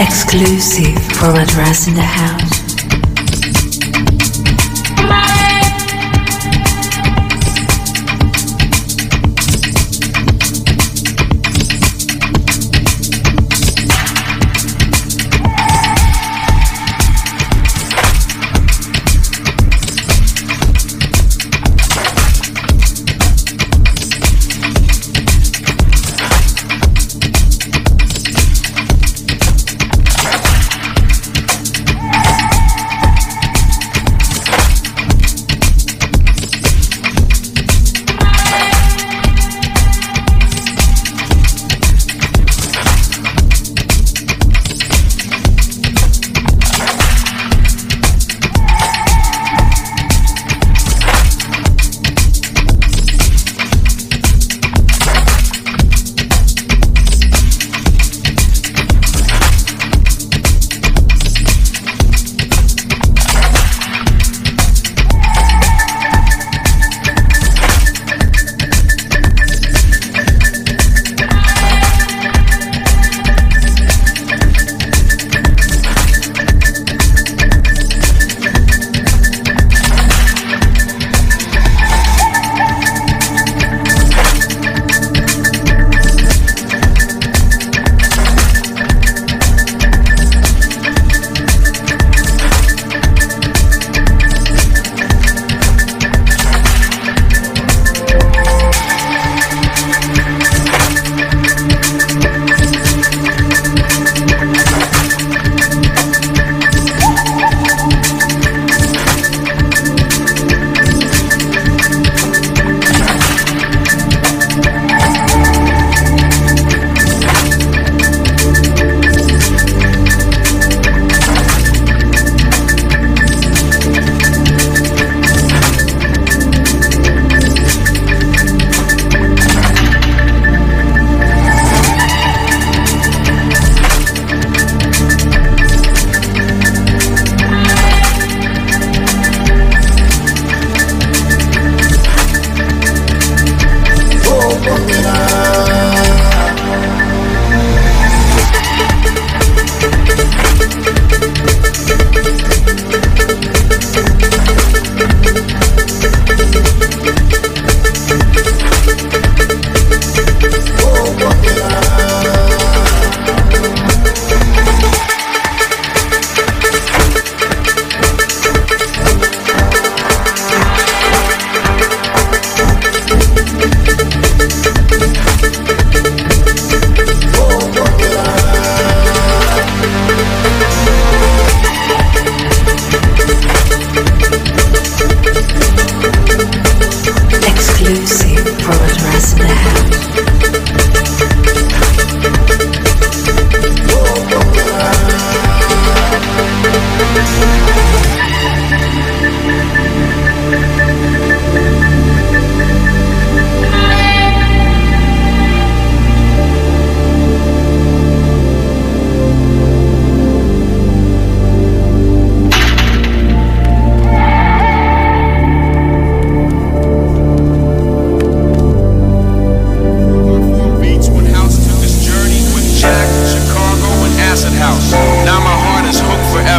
Exclusive from Address in the House.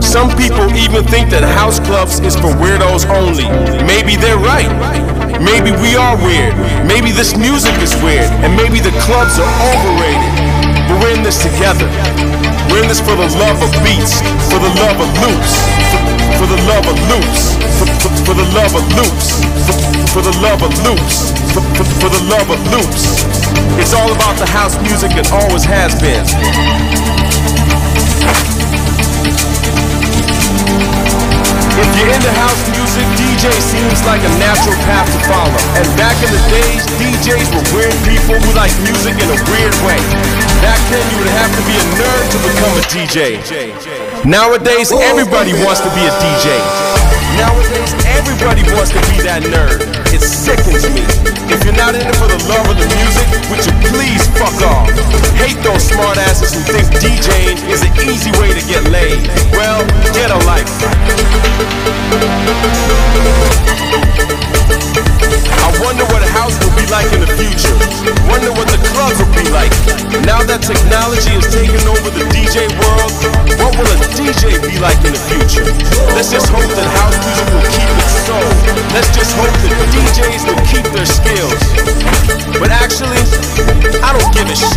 Some people even think that house clubs is for weirdos only. Maybe they're right. Maybe we are weird. Maybe this music is weird. And maybe the clubs are overrated. But we're in this together. We're in this for the love of beats, for the love of loops, for, the love of loops, for, for, for the love of loops, for, the love of loops, for the love of loops. It's all about the house music and always has been. If you're into house music, DJ seems like a natural path to follow. And back in the days, DJs were weird people who liked music in a weird way. Back then, you would have to be a nerd to become a DJ. Nowadays, everybody wants to be a DJ. Nowadays, everybody wants to be that nerd. It sickens me. If you're not in it for the love of the music, would you please fuck off? Hate those smartasses who think DJing is an easy way to get laid. Well, get a life. I wonder what a house will be like in the future. Wonder what the clubs will be like. Now that technology has taken over the DJ world, what will a DJ be like in the future? Let's just hope that house music will keep Let's just hope that the DJs will keep their skills. But actually, I don't give a shit.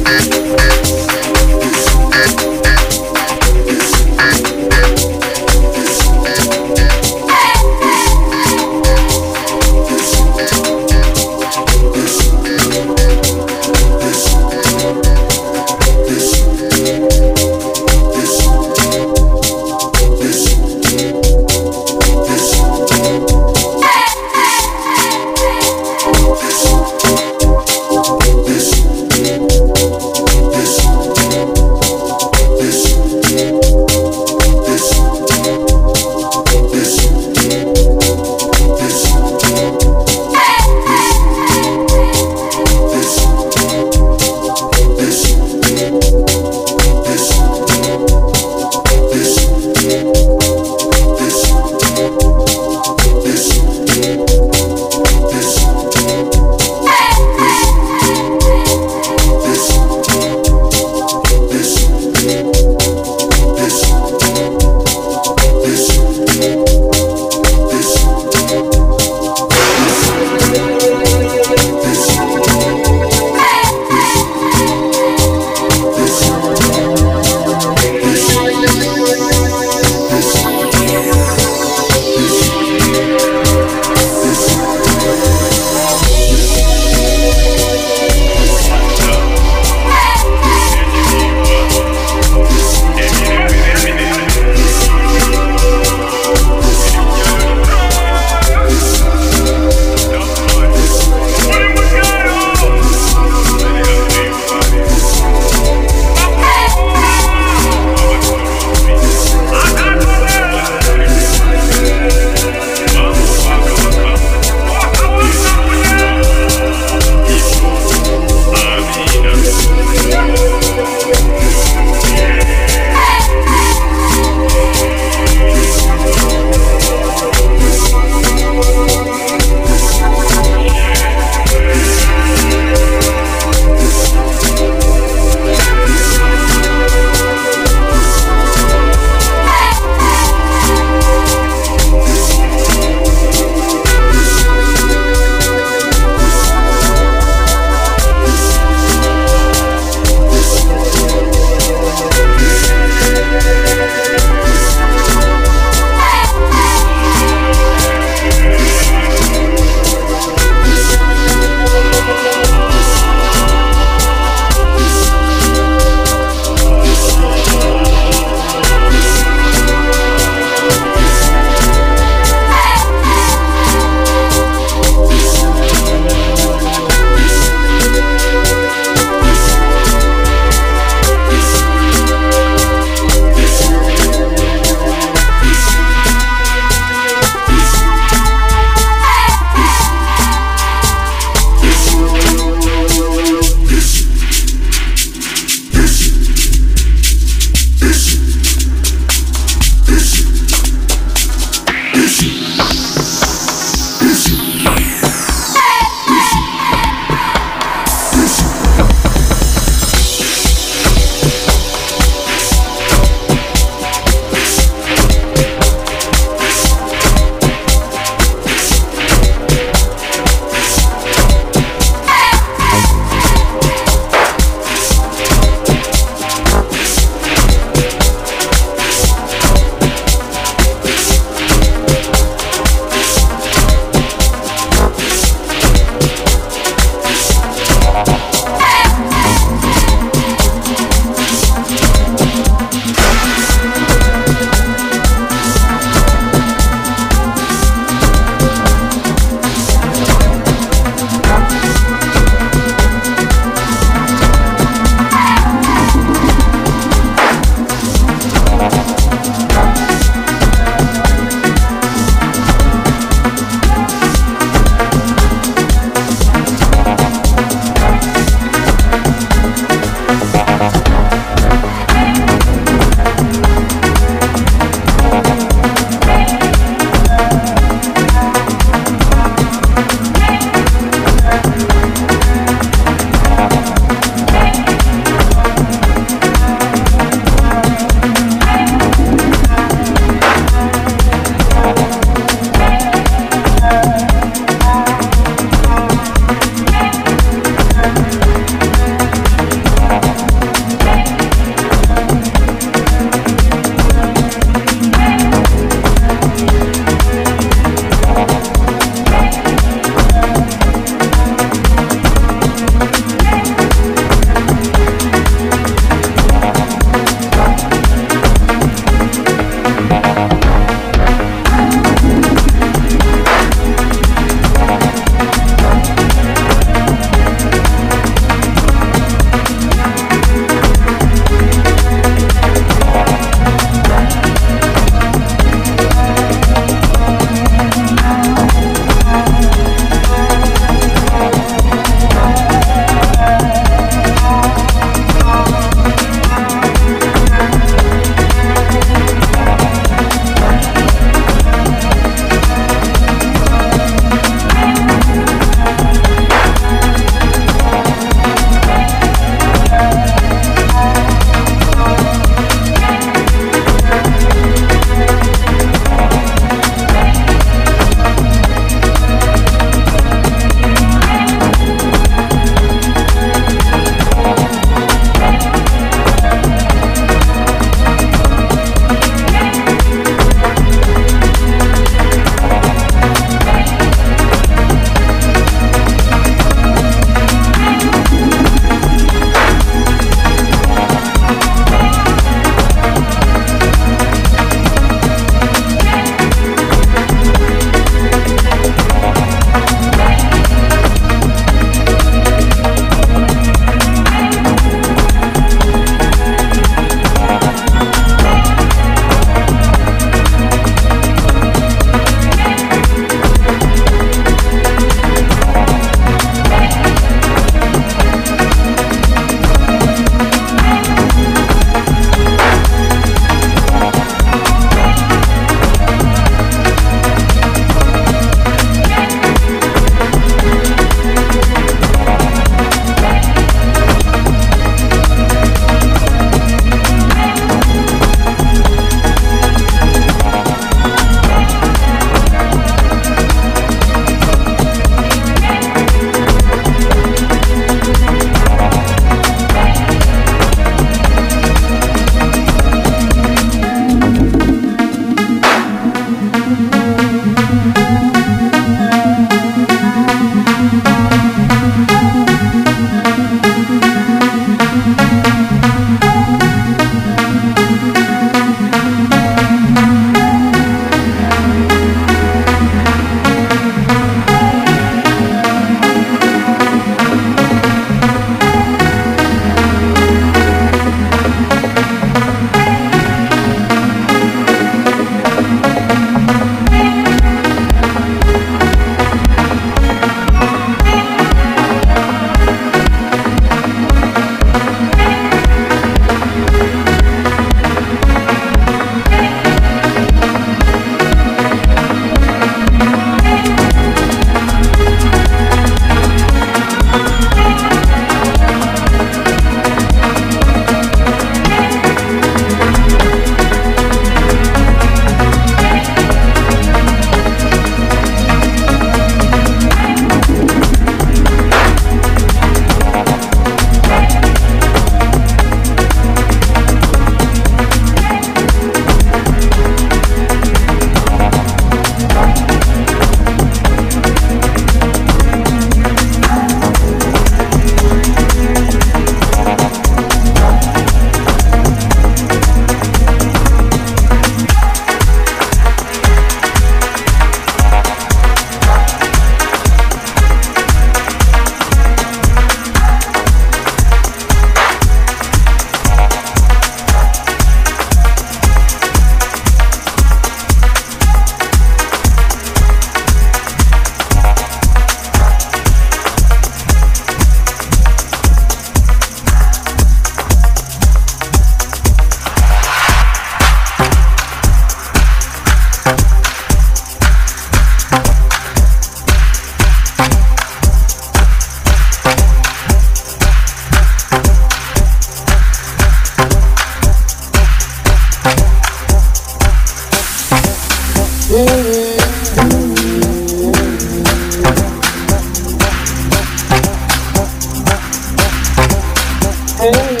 Oh.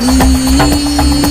你